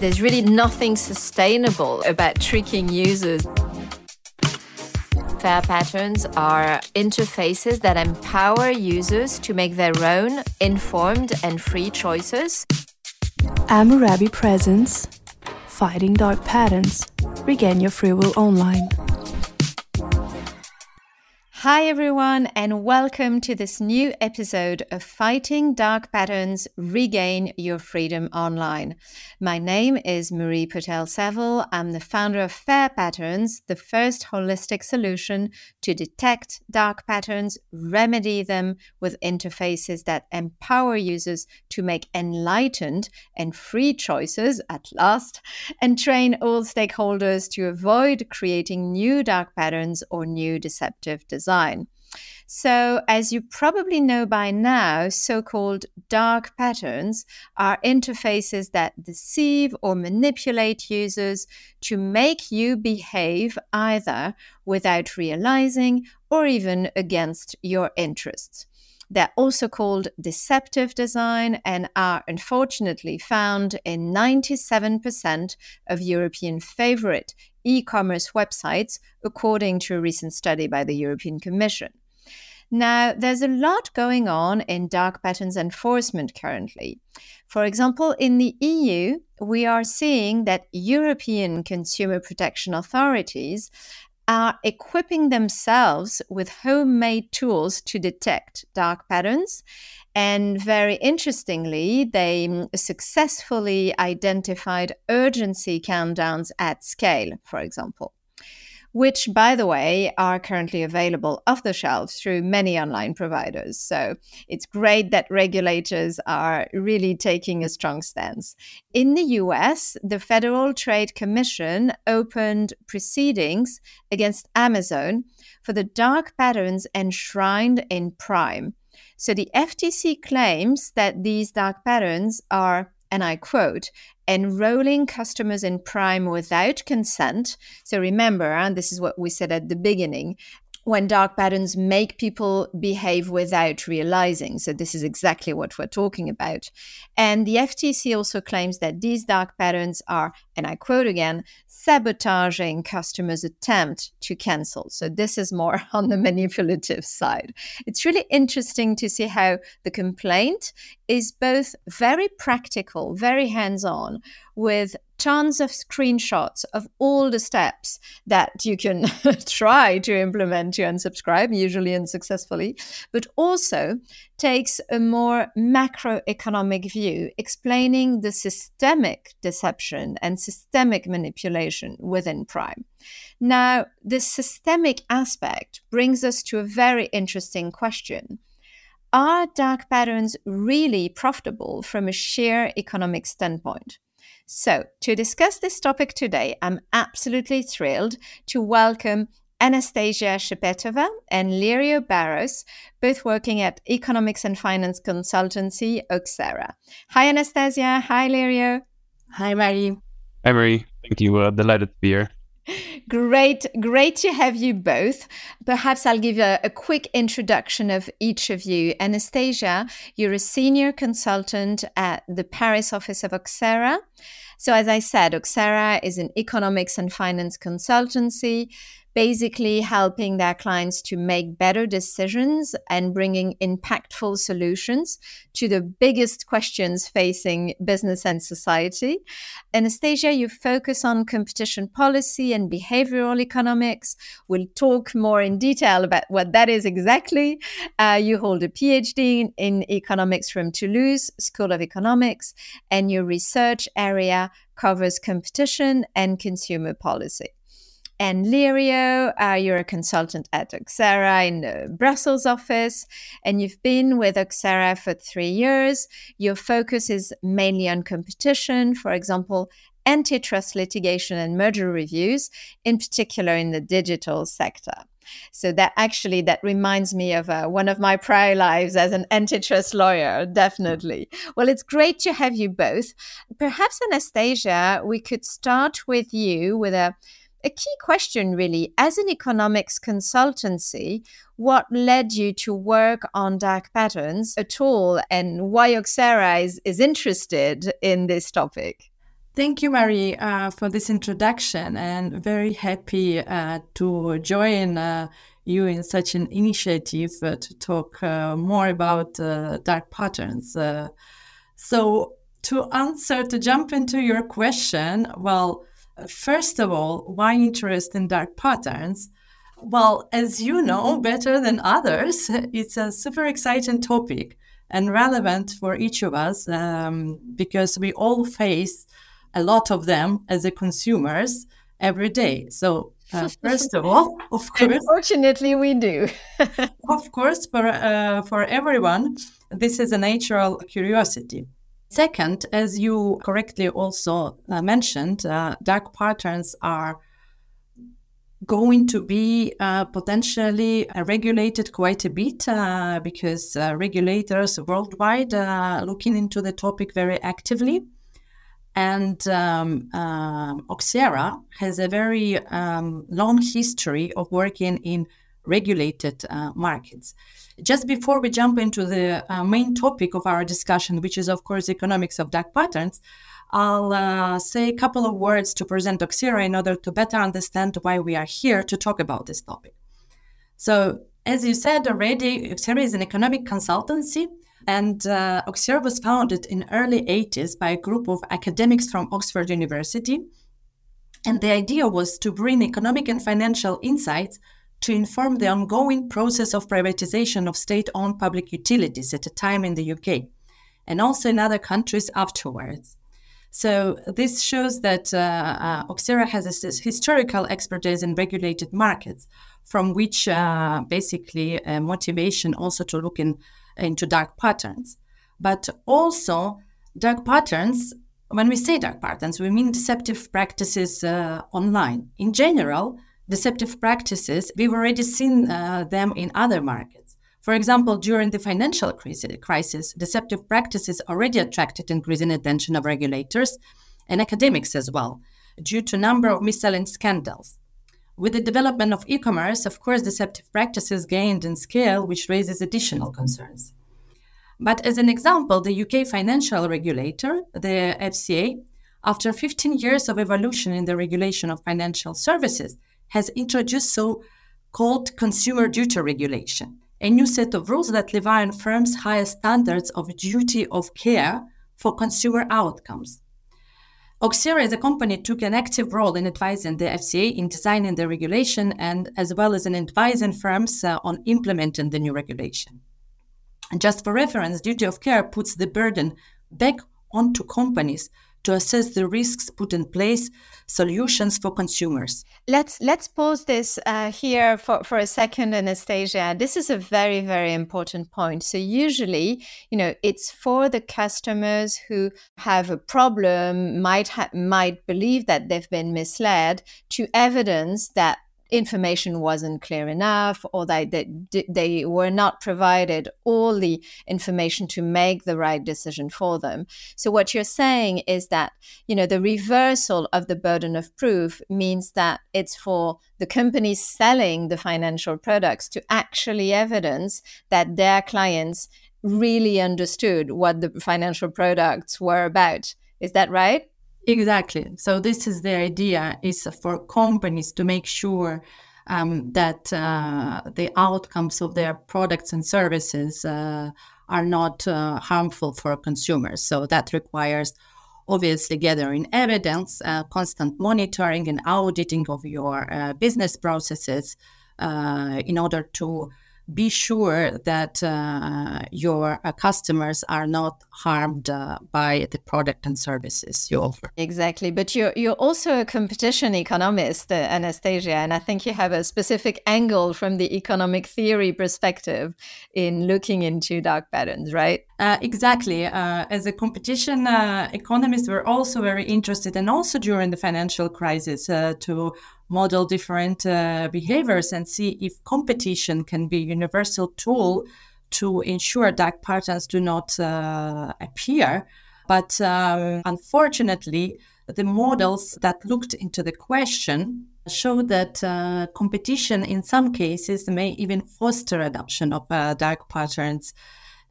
There's really nothing sustainable about tricking users. Fair patterns are interfaces that empower users to make their own informed and free choices. Amurabi presents Fighting Dark Patterns. Regain your free will online. Hi, everyone, and welcome to this new episode of Fighting Dark Patterns Regain Your Freedom Online. My name is Marie Potel Saville. I'm the founder of Fair Patterns, the first holistic solution to detect dark patterns, remedy them with interfaces that empower users to make enlightened and free choices at last, and train all stakeholders to avoid creating new dark patterns or new deceptive designs design. So, as you probably know by now, so called dark patterns are interfaces that deceive or manipulate users to make you behave either without realizing or even against your interests. They're also called deceptive design and are unfortunately found in 97% of European favorite e commerce websites, according to a recent study by the European Commission. Now, there's a lot going on in dark patterns enforcement currently. For example, in the EU, we are seeing that European consumer protection authorities are equipping themselves with homemade tools to detect dark patterns. And very interestingly, they mm, successfully identified urgency countdowns at scale, for example which, by the way, are currently available off the shelf through many online providers. So it's great that regulators are really taking a strong stance. In the US, the Federal Trade Commission opened proceedings against Amazon for the dark patterns enshrined in Prime. So the FTC claims that these dark patterns are and I quote, enrolling customers in Prime without consent. So remember, and this is what we said at the beginning, when dark patterns make people behave without realizing. So, this is exactly what we're talking about. And the FTC also claims that these dark patterns are, and I quote again, sabotaging customers' attempt to cancel. So, this is more on the manipulative side. It's really interesting to see how the complaint is both very practical, very hands on, with tons of screenshots of all the steps that you can try to implement to unsubscribe, usually unsuccessfully, but also takes a more macroeconomic view, explaining the systemic deception and systemic manipulation within Prime. Now, this systemic aspect brings us to a very interesting question. Are dark patterns really profitable from a sheer economic standpoint? So, to discuss this topic today, I'm absolutely thrilled to welcome Anastasia Shchepetova and Lirio Barros, both working at economics and finance consultancy Oxera. Hi, Anastasia. Hi, Lirio. Hi, Marie. Hi, Marie. Thank you. Uh, delighted to be here. Great, great to have you both. Perhaps I'll give a, a, quick introduction of each of you. Anastasia, you're a senior consultant at the Paris office of Oxera. So, as I said, Oxera is an economics and finance consultancy basically helping their clients to make better decisions and bringing impactful solutions to the biggest questions facing business and society. Anastasia, you focus on competition policy and behavioral economics. We'll talk more in detail about what that is exactly. Uh, you hold a PhD in, in economics from Toulouse School of Economics, and your research area covers competition and consumer policy and Lirio. Uh, you're a consultant at Oxera in the Brussels office, and you've been with Oxera for three years. Your focus is mainly on competition, for example, antitrust litigation and merger reviews, in particular in the digital sector. So that actually that reminds me of uh, one of my prior lives as an antitrust lawyer. Definitely. Well, it's great to have you both. Perhaps Anastasia, we could start with you with a a key question, really, as an economics consultancy, what led you to work on dark patterns at all, and why Oxera is, is interested in this topic? Thank you, Marie, uh, for this introduction, and very happy uh, to join uh, you in such an initiative uh, to talk uh, more about uh, dark patterns. so, to answer, to jump into your question, well, first of all, why interest in dark patterns? Well, as you know better than others, it's a super exciting topic and relevant for each of us um, because we all face a lot of them as a consumers every day. So uh, first of all, of course, unfortunately, we do. of course, for uh, for everyone, this is a natural curiosity. Second, as you correctly also uh, mentioned, uh, dark patterns are going to be uh, potentially regulated quite a bit uh, because regulators worldwide are looking into the topic very actively. And um, uh, Oxera has a very um, long history of working in regulated uh, markets. Just before we jump into the uh, main topic of our discussion, which is, of course, economics of dark patterns, I'll uh, say a couple of words to present Oxera in order to better understand why we are here to talk about this topic. So, as you said already, Oxera is an economic consultancy and uh, Oxera was founded in early 80s by a group of academics from Oxford University. And the idea was to bring economic and financial insights to inform the ongoing process of privatization of state-owned public utilities at a time in the UK and also in other countries afterwards. So this shows that uh, uh, Oxera has a historical expertise in regulated markets, from which uh, basically uh, motivation also to look in into dark patterns. But also, dark patterns, when we say dark patterns, we mean deceptive practices uh, online. In general, deceptive practices, we've already seen uh, them in other markets. For example, during the financial crisis, deceptive practices already attracted increasing attention of regulators and academics as well, due to a number of mis-selling scandals. With the development of e commerce, of course, deceptive practices gained in scale, which raises additional concerns. But as an example, the UK financial regulator, the FCA, after 15 years of evolution in the regulation of financial services, has introduced so called consumer duty regulation, a new set of rules that on firms' higher standards of duty of care for consumer outcomes. Oxera as a company took an active role in advising the FCA in designing the regulation and as well as in advising firms uh, on implementing the new regulation. And just for reference, duty of care puts the burden back onto companies to assess the risks, put in place solutions for consumers. Let's let's pause this uh, here for, for a second, Anastasia. This is a very very important point. So usually, you know, it's for the customers who have a problem, might ha- might believe that they've been misled, to evidence that information wasn't clear enough or that they, they were not provided all the information to make the right decision for them. So what you're saying is that, you know, the reversal of the burden of proof means that it's for the companies selling the financial products to actually evidence that their clients really understood what the financial products were about. Is that right? Exactly. So this is the idea: is for companies to make sure um, that uh, the outcomes of their products and services uh, are not uh, harmful for consumers. So that requires obviously gathering evidence, uh, constant monitoring and auditing of your uh, business processes uh, in order to be sure that uh, your uh, customers are not harmed uh, by the product and services you offer. Exactly, but you're you're also a competition economist, uh, Anastasia, and I think you have a specific angle from the economic theory perspective in looking into dark patterns, right? Uh, exactly. Uh, as a competition economist, we're also very interested, and also during the financial crisis, to model different uh, behaviors and see if competition can be a universal tool to ensure dark patterns do not uh, appear. But um, unfortunately, the models that looked into the question show that uh, competition in some cases may even foster adoption of uh, dark patterns.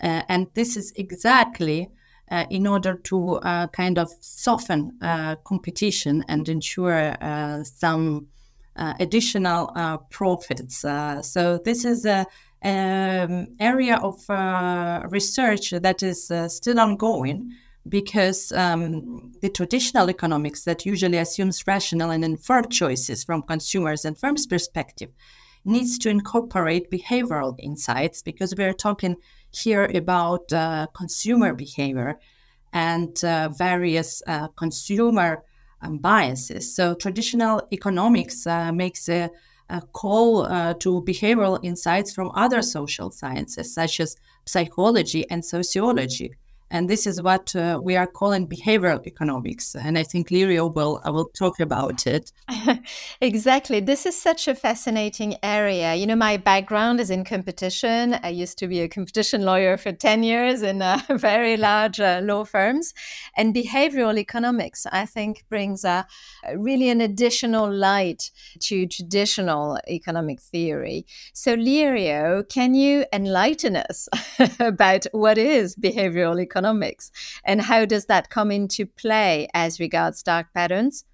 Uh, and this is exactly uh, in order to uh, kind of soften uh, competition and ensure uh, some uh, additional uh, profits. so this is a um, area of research that is still ongoing because um, the traditional economics that usually assumes rational and informed choices from consumers and firms' perspective needs to incorporate behavioral insights because we're talking here about uh, consumer behavior and uh, various uh, consumer um, biases. So traditional economics uh, makes a, a call uh, to behavioral insights from other social sciences such as psychology and sociology and this is what uh, we are calling behavioral economics. And I think Lirio will I will talk about it. exactly. This is such a fascinating area. You know, my background is in competition. I used to be a competition lawyer for 10 years in uh, very large uh, law firms. And behavioral economics, I think, brings a, really an additional light to traditional economic theory. So, Lirio, can you enlighten us about what is behavioral economics? Economics. And how does that come into play as regards dark patterns?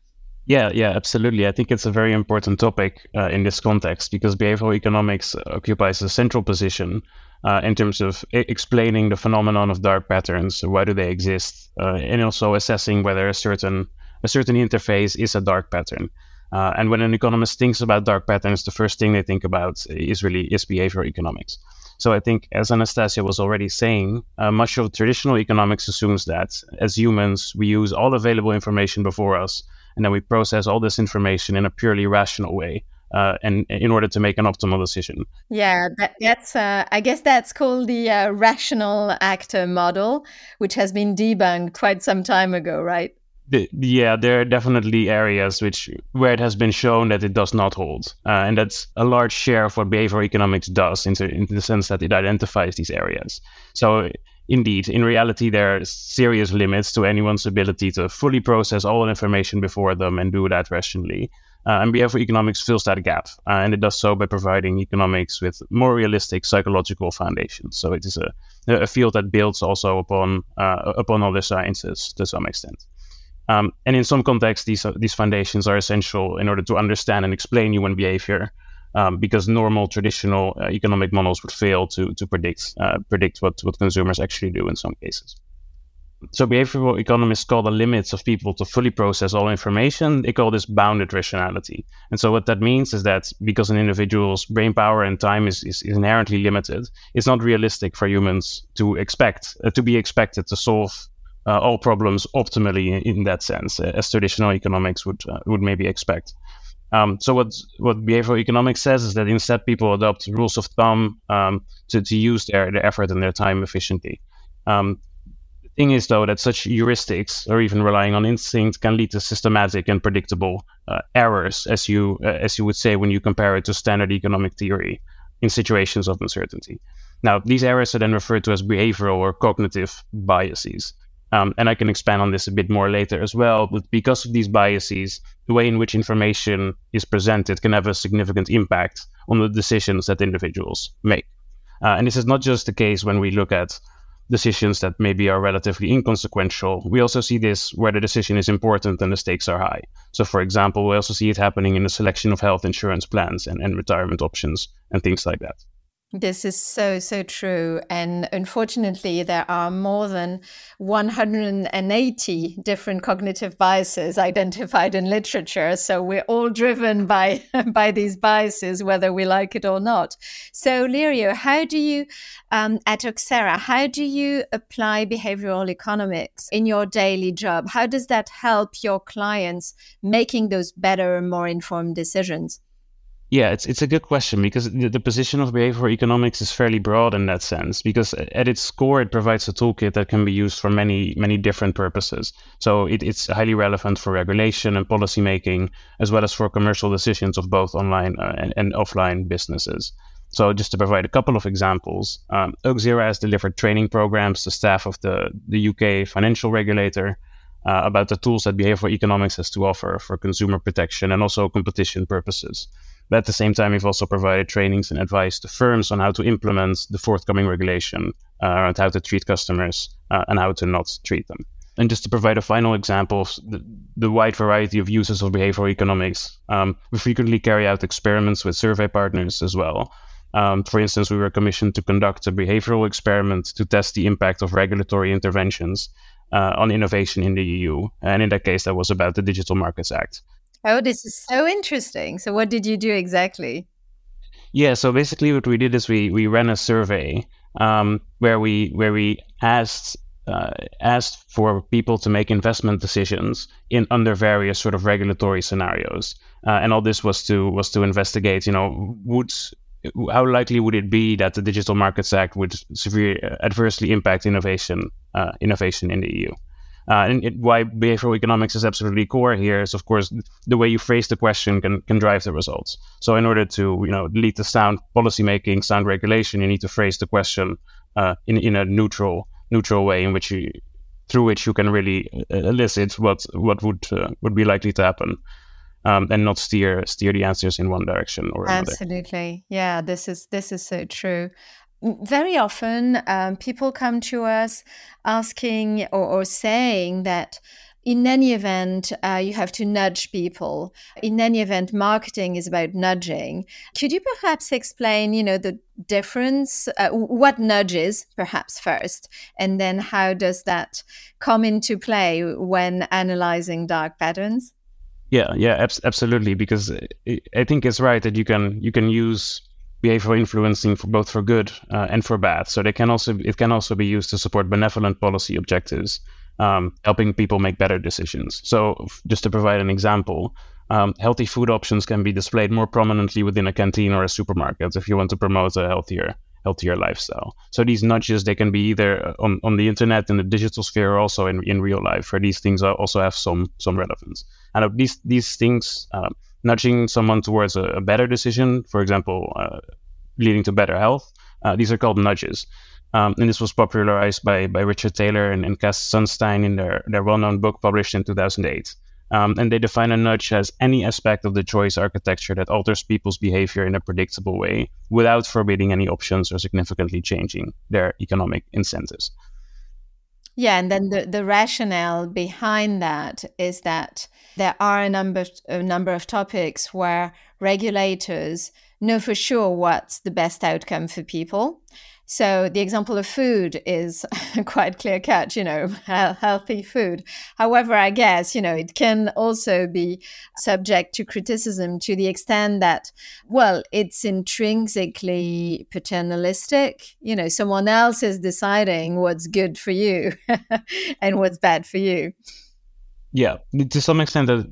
Yeah, yeah, absolutely. I think it's a very important topic uh, in this context because behavioral economics occupies a central position uh, in terms of I- explaining the phenomenon of dark patterns, why do they exist, uh, and also assessing whether a certain a certain interface is a dark pattern. Uh, and when an economist thinks about dark patterns, the first thing they think about is really is behavioral economics. So I think, as Anastasia was already saying, uh, much of traditional economics assumes that as humans, we use all available information before us, and then we process all this information in a purely rational way. Uh, and in order to make an optimal decision. Yeah, that, that's uh, I guess that's called the uh, rational actor model, which has been debunked quite some time ago, right? The, yeah, there are definitely areas which where it has been shown that it does not hold, uh, and that's a large share of what behavioral economics does, in, in the sense that it identifies these areas. So, indeed, in reality, there are serious limits to anyone's ability to fully process all information before them and do that rationally. Uh, and behavioral economics fills that gap, uh, and it does so by providing economics with more realistic psychological foundations. So it is a, a field that builds also upon uh, upon other sciences to some extent. Um, and in some contexts, these, uh, these foundations are essential in order to understand and explain human behavior, um, because normal traditional uh, economic models would fail to, to predict, uh, predict what, what consumers actually do in some cases. So behavioral economists call the limits of people to fully process all information, they call this bounded rationality. And so what that means is that because an individual's brain power and time is, is, is inherently limited, it's not realistic for humans to expect, uh, to be expected to solve uh, all problems optimally in, that sense, uh, as traditional economics would uh, would maybe expect. Um, so what what behavioral economics says is that instead people adopt rules of thumb um, to, to use their, their effort and their time efficiently. Um, the thing is though that such heuristics or even relying on instinct can lead to systematic and predictable uh, errors, as you uh, as you would say when you compare it to standard economic theory in situations of uncertainty. Now these errors are then referred to as behavioral or cognitive biases. Um, and I can expand on this a bit more later as well. But because of these biases, the way in which information is presented can have a significant impact on the decisions that individuals make. Uh, and this is not just the case when we look at decisions that maybe are relatively inconsequential. We also see this where the decision is important and the stakes are high. So, for example, we also see it happening in the selection of health insurance plans and, and retirement options and things like that. This is so, so true. And unfortunately, there are more than 180 different cognitive biases identified in literature. So we're all driven by, by these biases, whether we like it or not. So, Lirio, how do you, um, at Oxera, how do you apply behavioral economics in your daily job? How does that help your clients making those better, more informed decisions? Yeah, it's it's a good question because the, the, position of behavioral economics is fairly broad in that sense. Because at its core, it provides a toolkit that can be used for many many different purposes. So it, it's highly relevant for regulation and policy making, as well as for commercial decisions of both online uh, and, and, offline businesses. So just to provide a couple of examples, um, has delivered training programs to staff of the the UK financial regulator. Uh, about the tools that behavioral economics has to offer for consumer protection and also competition purposes. But at the same time, we've also provided trainings and advice to firms on how to implement the forthcoming regulation uh, around how to treat customers uh, and how to not treat them. And just to provide a final example of the, the wide variety of uses of behavioral economics, um, we frequently carry out experiments with survey partners as well. Um, for instance, we were commissioned to conduct a behavioral experiment to test the impact of regulatory interventions uh, on innovation in the EU. And in that case, that was about the Digital Markets Act. Oh, this is so interesting. So, what did you do exactly? Yeah, so basically, what we did is we we ran a survey um, where we where we asked uh, asked for people to make investment decisions in under various sort of regulatory scenarios, uh, and all this was to was to investigate, you know, would how likely would it be that the Digital Markets Act would severely adversely impact innovation uh, innovation in the EU? Uh, and it, why behavioral economics is absolutely core here is, of course, the way you phrase the question can, can drive the results. So, in order to you know lead to sound policymaking, sound regulation, you need to phrase the question uh, in in a neutral neutral way in which you through which you can really uh, elicit what what would uh, would be likely to happen. Um, and not steer steer the answers in one direction or another. Absolutely, yeah. This is this is so true very often um, people come to us asking or, or, saying that in any event, uh, you have to nudge people. In any event, marketing is about nudging. Could you perhaps explain, you know, the difference, uh, what nudges, perhaps first, and then how does that come into play when analyzing dark patterns? Yeah, yeah, absolutely. Because I think it's right that you can you can use behavioral influencing for both for good uh, and for bad. So they can also it can also be used to support benevolent policy objectives, um, helping people make better decisions. So just to provide an example, um, healthy food options can be displayed more prominently within a canteen or a supermarket if you want to promote a healthier healthier lifestyle. So these nudges they can be either on, on the internet in the digital sphere or also in, in real life, where these things also have some some relevance. And these these things uh, nudging someone towards a, a better decision, for example, uh, leading to better health. Uh, these are called nudges. Um, and this was popularized by, by Richard Thaler and, and Cass Sunstein in their, their well known book published in 2008. Um, and they define a nudge as any aspect of the choice architecture that alters people's behavior in a predictable way without forbidding any options or significantly changing their economic incentives. Yeah, and then the, the rationale behind that is that there are a number a number of topics where regulators know for sure what's the best outcome for people. So the example of food is quite clear cut, you know, healthy food. However, I guess, you know, it can also be subject to criticism to the extent that, well, it's intrinsically paternalistic. You know, someone else is deciding what's good for you and what's bad for you. Yeah, to some extent, that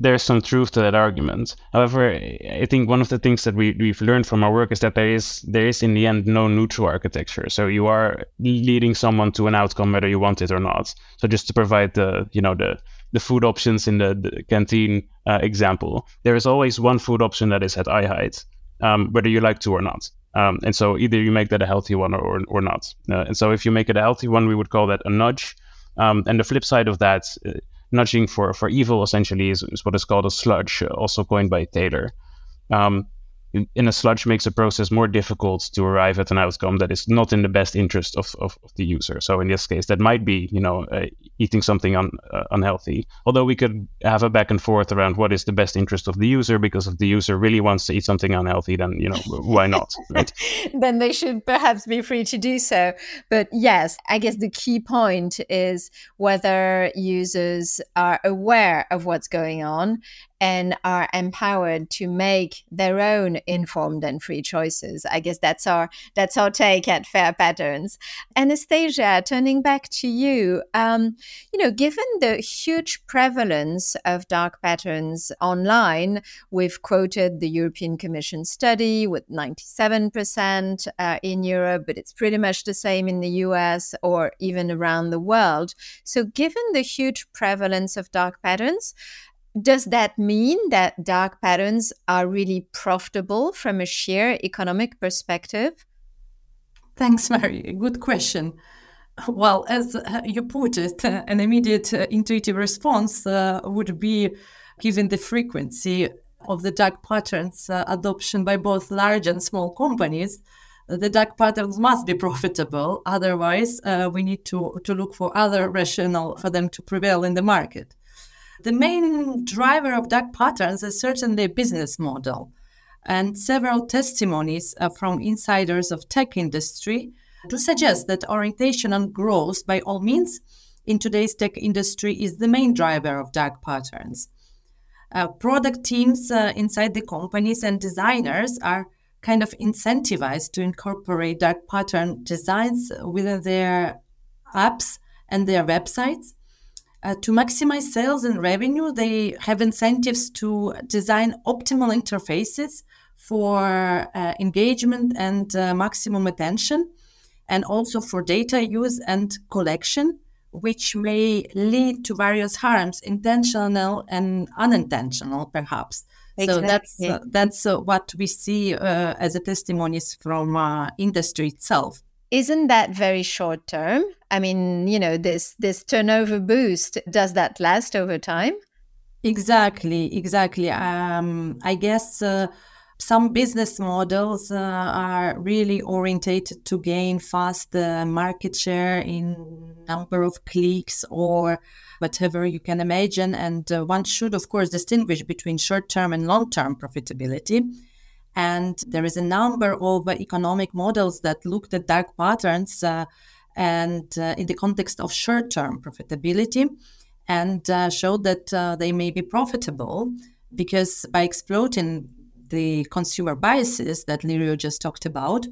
there's some truth to that argument. However, I think one of the things that we, we've learned from our work is that there is there is in the end no neutral architecture. So you are leading someone to an outcome whether you want it or not. So just to provide the you know the the food options in the, the canteen uh, example, there is always one food option that is at eye height, um, whether you like to or not. Um, and so either you make that a healthy one or, or, or not. Uh, and so if you make it a healthy one, we would call that a nudge. Um, and the flip side of that uh, nudging for, for evil essentially is, is what is called a sludge, also coined by Thaler. Um, in a sludge makes a process more difficult to arrive at an outcome that is not in the best interest of, of, of the user. So in this case, that might be, you know, uh, eating something un, uh, unhealthy. Although we could have a back and forth around what is the best interest of the user, because if the user really wants to eat something unhealthy, then you know why not? Right? then they should perhaps be free to do so. But yes, I guess the key point is whether users are aware of what's going on and are empowered to make their own informed and free choices. I guess that's our that's our take at Fair Patterns. Anastasia, turning back to you, um, you know, given the huge prevalence of dark patterns online, we've quoted the European Commission study with 97% uh, in Europe, but it's pretty much the same in the US or even around the world. So, given the huge prevalence of dark patterns, does that mean that dark patterns are really profitable from a sheer economic perspective? Thanks, Marie. Good question. Well, as uh, you put it, uh, an immediate uh, intuitive response uh, would be given the frequency of the dark patterns uh, adoption by both large and small companies the dark patterns must be profitable. Otherwise, uh, we need to, to look for other rationale for them to prevail in the market. The main driver of dark patterns is certainly a business model. And several testimonies uh, from insiders of tech industry to suggest that orientation on growth by all means in today's tech industry is the main driver of dark patterns. Uh, product teams uh, inside the companies and designers are kind of incentivized to incorporate dark pattern designs within their apps and their websites. Uh, to maximize sales and revenue, they have incentives to design optimal interfaces for uh, engagement and uh, maximum attention, and also for data use and collection, which may lead to various harms, intentional and unintentional, perhaps. Exactly. So that's uh, that's uh, what we see uh, as a testimonies from uh, industry itself. Isn't that very short term? I mean, you know, this this turnover boost does that last over time? Exactly, exactly. Um, I guess uh, some business models uh, are really orientated to gain fast uh, market share in number of clicks or whatever you can imagine. And uh, one should, of course, distinguish between short term and long term profitability. And there is a number of economic models that looked at dark patterns uh, and uh, in the context of short term profitability and uh, showed that uh, they may be profitable because by exploiting the consumer biases that Lirio just talked about,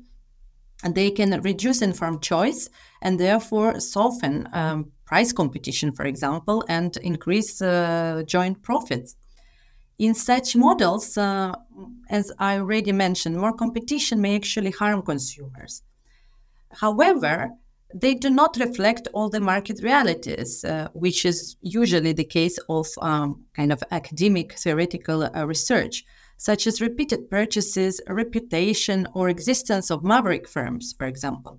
and they can reduce informed choice and therefore soften um, price competition, for example, and increase uh, joint profits. In such models, uh, as I already mentioned, more competition may actually harm consumers. However, they do not reflect all the market realities, uh, which is usually the case of um, kind of academic theoretical uh, research, such as repeated purchases, reputation, or existence of maverick firms, for example.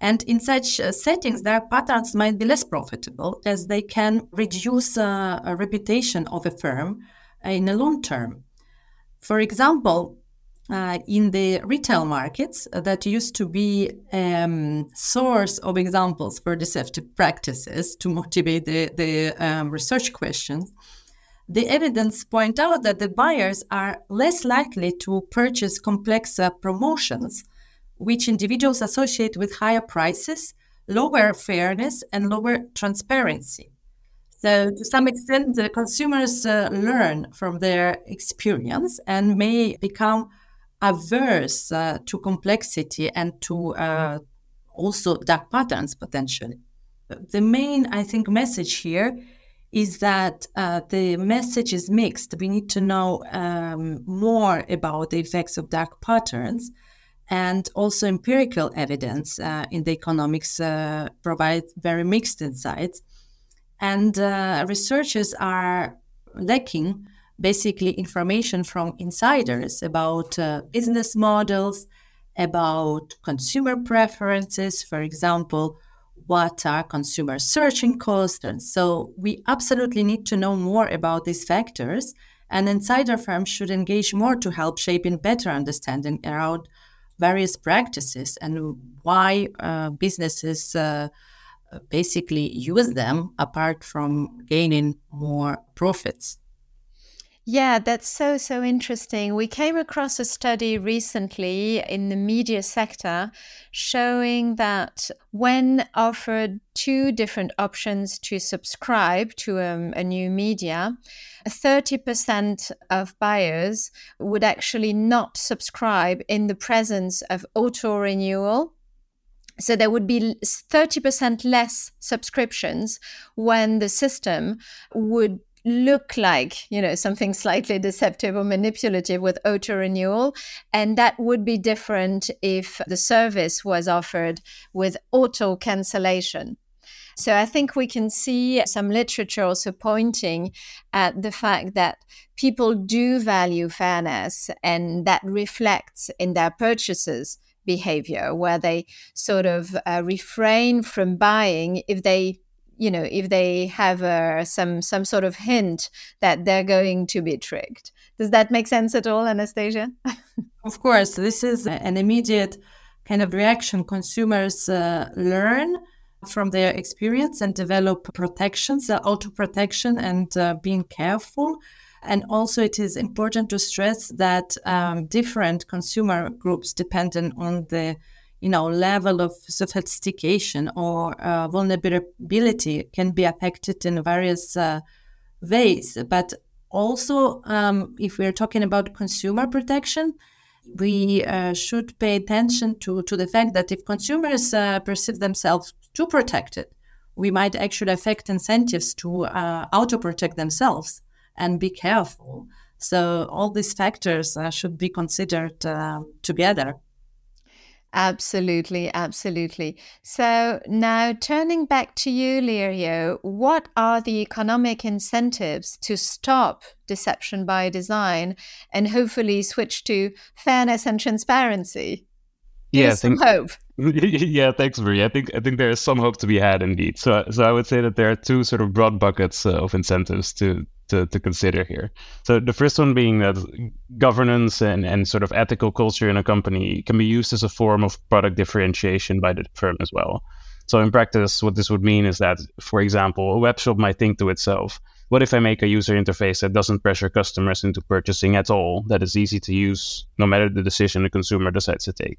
And in such uh, settings, their patterns might be less profitable as they can reduce uh, a reputation of a firm in the long term. For example, uh, in the retail markets, uh, that used to be a um, source of examples for deceptive practices to motivate the, the um, research questions. The evidence point out that the buyers are less likely to purchase complex uh, promotions which individuals associate with higher prices, lower fairness, and lower transparency. So, to some extent, the consumers uh, learn from their experience and may become averse uh, to complexity and to uh, also dark patterns potentially. The main, I think, message here is that uh, the message is mixed. We need to know um, more about the effects of dark patterns and also empirical evidence uh, in the economics uh, provide very mixed insights. And uh, researchers are lacking basically information from insiders about uh, business models, about consumer preferences, for example, what are consumer searching costs. And so we absolutely need to know more about these factors. And insider firms should engage more to help shaping better understanding around various practices and why uh, businesses uh, basically use them apart from gaining more profits. Yeah, that's so, so interesting. We came across a study recently in the media sector showing that when offered two different options to subscribe to um, a new media, 30% of buyers would actually not subscribe in the presence of auto renewal so there would be 30% less subscriptions when the system would look like you know something slightly deceptive or manipulative with auto renewal and that would be different if the service was offered with auto cancellation. So I think we can see some literature also pointing at the fact that people do value fairness and that reflects in their purchases behavior where they sort of uh, refrain from buying if they you know if they have uh, some some sort of hint that they're going to be tricked does that make sense at all anastasia of course this is an immediate kind of reaction consumers uh, learn from their experience and develop protections, uh, auto protection, and uh, being careful. And also, it is important to stress that um, different consumer groups, depending on the you know level of sophistication or uh, vulnerability, can be affected in various uh, ways. But also, um, if we're talking about consumer protection, we uh, should pay attention to, to the fact that if consumers uh, perceive themselves too protected, we might actually affect incentives to uh, auto protect themselves and be careful. So, all these factors uh, should be considered uh, together. Absolutely, absolutely. So now turning back to you, Lirio, what are the economic incentives to stop deception by design and hopefully switch to fairness and transparency? Yeah, There's some hope. yeah, thanks, Marie. I think I think there is some hope to be had indeed. So, so I would say that there are two sort of broad buckets uh, of incentives to to, to consider here. So the first one being that governance and, and sort of ethical culture in a company can be used as a form of product differentiation by the firm as well. So in practice, what this would mean is that, for example, a web shop might think to itself, what if I make a user interface that doesn't pressure customers into purchasing at all, that is easy to use no matter the decision the consumer decides to take?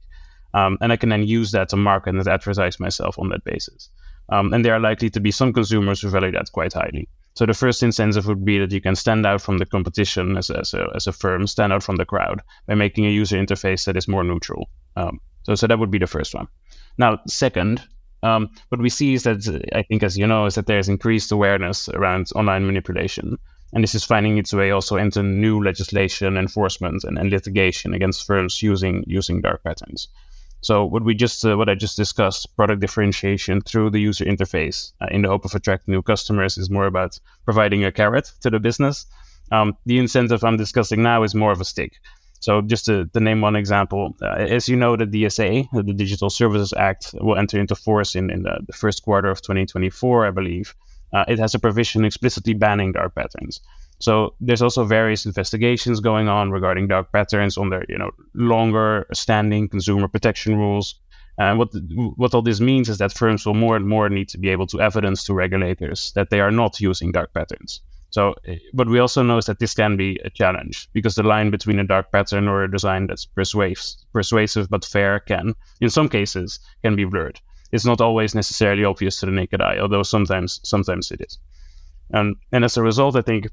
Um, and I can then use that to market and advertise myself on that basis. Um, and there are likely to be some consumers who value that quite highly. So the first incentive would be that you can stand out from the competition as, as, a, as a firm, stand out from the crowd by making a user interface that is more neutral. Um, so, so that would be the first one. Now, second, um, what we see is that I think, as you know, is that there's increased awareness around online manipulation, and this is finding its way also into new legislation, enforcement, and, and litigation against firms using using dark patterns. So what we just uh, what I just discussed, product differentiation through the user interface, uh, in the hope of attracting new customers, is more about providing a carrot to the business. Um, the incentive I'm discussing now is more of a stick. So just to, to name one example, uh, as you know, the DSA, the Digital Services Act, will enter into force in, in the, the first quarter of 2024, I believe. Uh, it has a provision explicitly banning dark patterns. So there's also various investigations going on regarding dark patterns under you know longer standing consumer protection rules. And what what all this means is that firms will more and more need to be able to evidence to regulators that they are not using dark patterns. So, eh, but we also know that this can be a challenge because the line between a dark pattern or a design that's persuasive, persuasive but fair can, in some cases, can be blurred. It's not always necessarily obvious to the naked eye, although sometimes sometimes it is. And and as a result, I think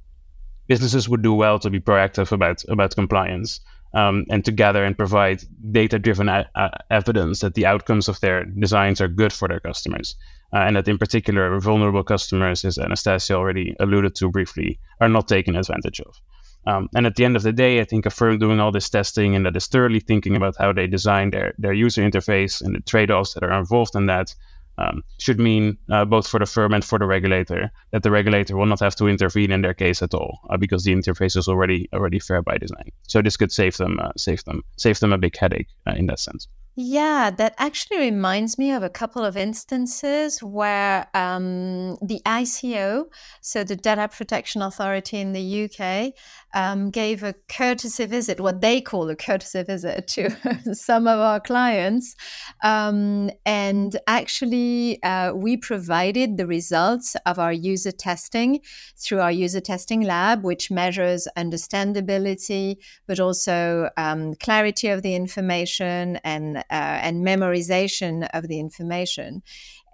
businesses would do well to be proactive about about compliance um, and to gather and provide data-driven a- a- evidence that the outcomes of their designs are good for their customers, uh, and that in particular vulnerable customers, as Anastasia already alluded to briefly, are not taken advantage of. Um, and at the end of the day, I think a firm doing all this testing and that is thoroughly thinking about how they design their, their user interface and the trade-offs that are involved in that um, should mean uh, both for the firm and for the regulator that the regulator will not have to intervene in their case at all uh, because the interface is already already fair by design. So this could save them uh, save them save them a big headache uh, in that sense. Yeah, that actually reminds me of a couple of instances where um, the ICO, so the Data Protection Authority in the UK, um, gave a courtesy visit, what they call a courtesy visit to some of our clients. Um, and actually, uh, we provided the results of our user testing through our user testing lab, which measures understandability, but also um, clarity of the information and Uh, and memorization of the information.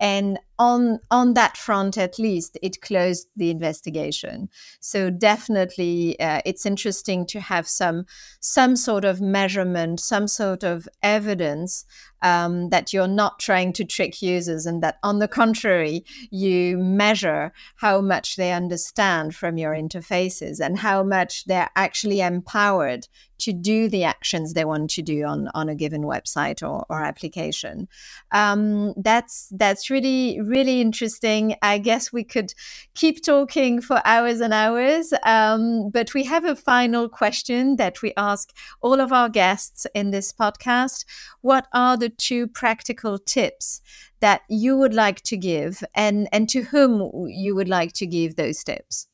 And on on that front, at least, it closed the investigation. So definitely, uh, it's interesting to have some some sort of measurement, some sort of evidence um, that you're not trying to trick users, and that on the contrary, you measure how much they understand from your interfaces and how much they're actually empowered to do the actions they want to do on, on a given website or, or application. Um, that's that's really really interesting. I guess we could keep talking for hours and hours, um, but we have a final question that we ask all of our guests in this podcast. What are the two practical tips that you would like to give, and and to whom you would like to give those tips?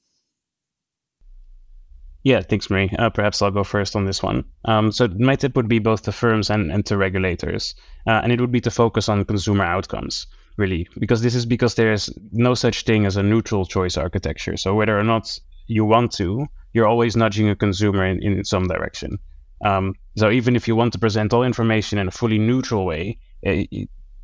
Yeah, thanks, Marie. Uh, perhaps I'll go first on this one. Um, so my tip would be both to firms and, and to regulators, uh, and it would be to focus on consumer outcomes, really, because this is because there's no such thing as a neutral choice architecture. So whether or not you want to, you're always nudging a consumer in, in some direction. Um, so even if you want to present all information in a fully neutral way, uh,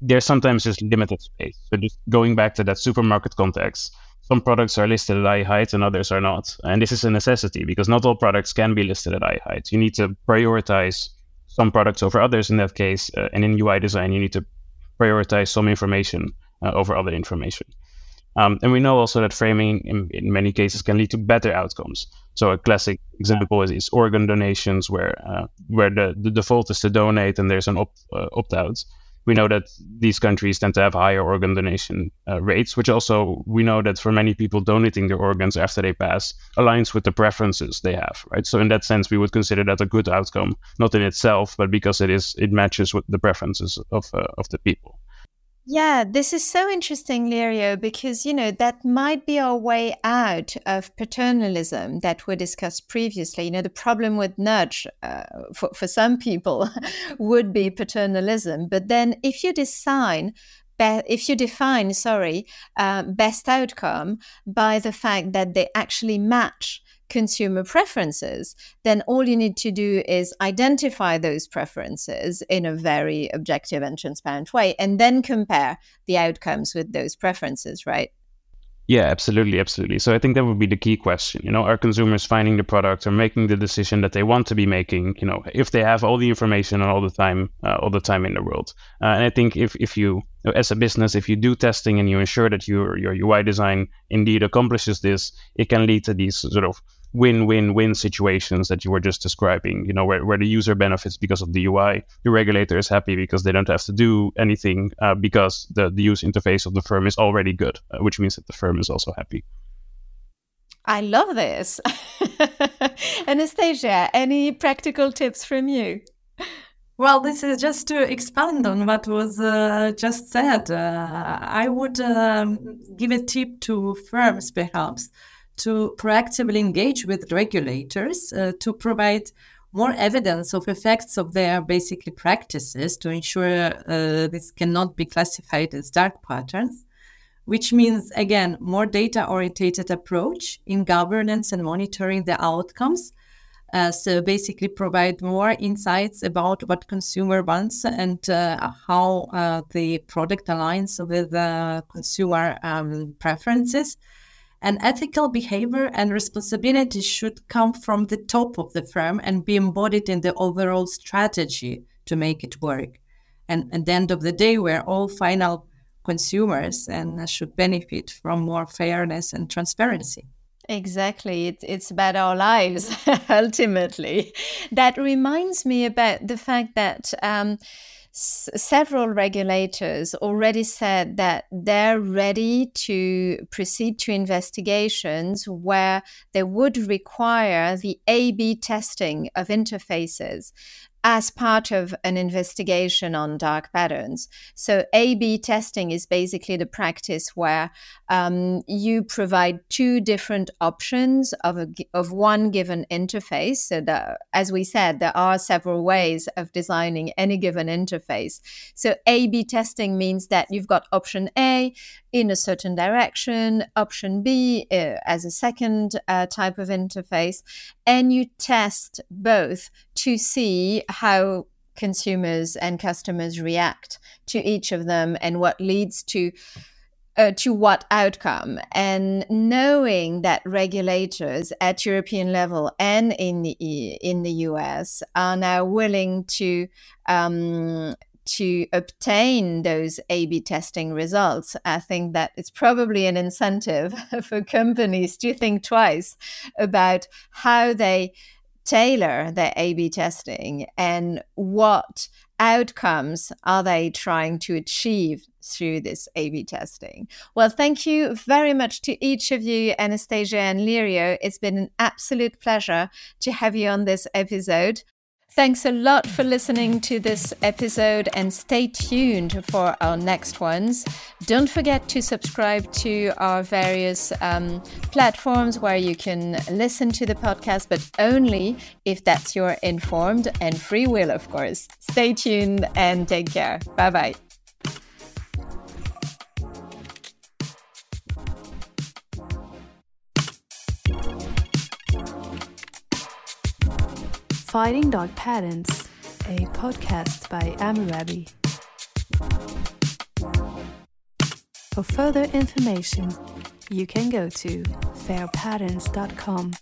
there's sometimes just limited space. So just going back to that supermarket context, some products are listed at eye height and others are not. And this is a necessity because not all products can be listed at eye height. You need to prioritize some products over others in that case. Uh, and in UI design, you need to prioritize some information uh, over other information. Um, and we know also that framing in, in, many cases can lead to better outcomes. So a classic example is, is organ donations, where uh, where the, the default is to donate and there's an opt, uh, opt out we know that these countries tend to have higher organ donation uh, rates, which also we know that for many people donating their organs after they pass aligns with the preferences they have, right? So in that sense, we would consider that a good outcome, not in itself, but because it is it matches with the preferences of uh, of the people. Yeah, this is so interesting, Lirio, because, you know, that might be our way out of paternalism that we discussed previously. You know, the problem with nudge uh, for, for some people would be paternalism. But then if you design, if you define, sorry, uh, best outcome by the fact that they actually match consumer preferences, then all you need to do is identify those preferences in a very objective and transparent way and then compare the outcomes with those preferences, right? Yeah, absolutely, absolutely. So I think that would be the key question. You know, are consumers finding the product or making the decision that they want to be making? You know, if they have all the information and all the time, uh, all the time in the world. Uh, and I think if if you, as a business, if you do testing and you ensure that your your UI design indeed accomplishes this, it can lead to these sort of win-win-win situations that you were just describing you know where, where the user benefits because of the ui the regulator is happy because they don't have to do anything uh, because the, the user interface of the firm is already good uh, which means that the firm is also happy. I love this. Anastasia any practical tips from you? Well, this is just to expand on what was uh, just said. Uh, I would um, give a tip to firms, perhaps, to proactively engage with regulators uh, to provide more evidence of effects of their basically practices to ensure uh, this cannot be classified as dark patterns which means again more data oriented approach in governance and monitoring the outcomes uh, so basically provide more insights about what consumer wants and uh, how uh, the product aligns with consumer um, preferences and ethical behavior and responsibility should come from the top of the firm and be embodied in the overall strategy to make it work. And at the end of the day, we're all final consumers and should benefit from more fairness and transparency. Exactly. It, it's about our lives, ultimately. That reminds me about the fact that. Um, several regulators already said that they're ready to proceed to investigations where they would require the A B testing of interfaces as part of an investigation on dark patterns. So, A B testing is basically the practice where um, you provide two different options of, a, of one given interface. So, the, as we said, there are several ways of designing any given interface. So, A B testing means that you've got option A in a certain direction, option B uh, as a second uh, type of interface, and you test both to see how consumers and customers react to each of them and what leads to uh, to what outcome. And knowing that regulators at european level and in the in the us are now willing to um, to obtain those A B testing results, I think that it's probably an incentive for companies to think twice about how they tailor their A B testing and what outcomes are they trying to achieve through this A B testing. Well, thank you very much to each of you, Anastasia and Lirio. It's been an absolute pleasure to have you on this episode. Thanks a lot for listening to this episode and stay tuned for our next ones. Don't forget to subscribe to our various um, platforms where you can listen to the podcast, but only if that's your informed and free will, of course. Stay tuned and take care. Bye bye. Fighting Dark Patterns, a podcast by Amurabi. For further information, you can go to fairpatterns.com.